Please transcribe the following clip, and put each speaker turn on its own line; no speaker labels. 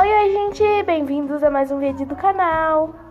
Oi, oi, gente! Bem-vindos a mais um vídeo do canal.